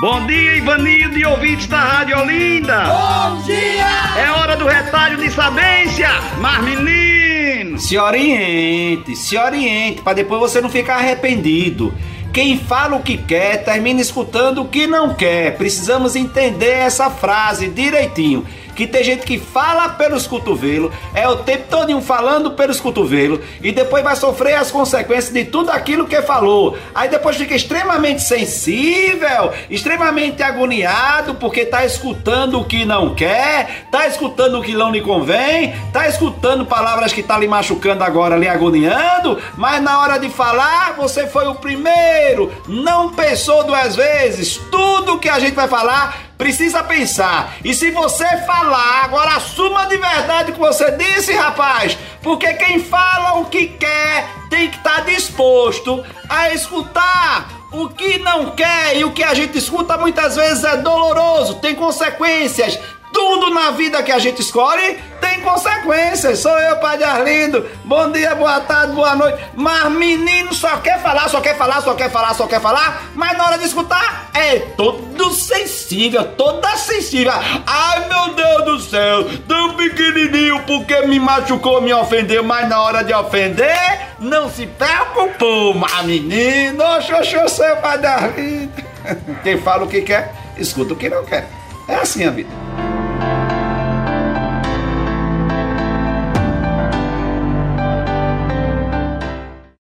Bom dia, Ivanildo e ouvintes da Rádio Olinda. Bom dia! É hora do retalho de sabência, mas menino. Se oriente, se oriente, para depois você não ficar arrependido. Quem fala o que quer termina escutando o que não quer. Precisamos entender essa frase direitinho que tem gente que fala pelos cotovelos, é o tempo todo falando pelos cotovelos, e depois vai sofrer as consequências de tudo aquilo que falou. Aí depois fica extremamente sensível, extremamente agoniado, porque tá escutando o que não quer, tá escutando o que não lhe convém, tá escutando palavras que tá lhe machucando agora, lhe agoniando, mas na hora de falar, você foi o primeiro, não pensou duas vezes. Tudo que a gente vai falar precisa pensar. E se você falar, agora assuma de verdade o que você disse, rapaz. Porque quem fala o que quer tem que estar tá disposto a escutar o que não quer e o que a gente escuta muitas vezes é doloroso, tem consequências. Tudo na vida que a gente escolhe tem consequências. Sou eu, Padre Arlindo. Bom dia, boa tarde, boa noite. Mas menino só quer falar, só quer falar, só quer falar, só quer falar. Mas na hora de escutar, sensível, toda sensível. Ai, meu Deus do céu, tão pequenininho porque me machucou, me ofendeu. Mas na hora de ofender, não se preocupou. Mas menino, xoxô, seu Padre Arlindo. Quem fala o que quer, escuta o que não quer. É assim a vida.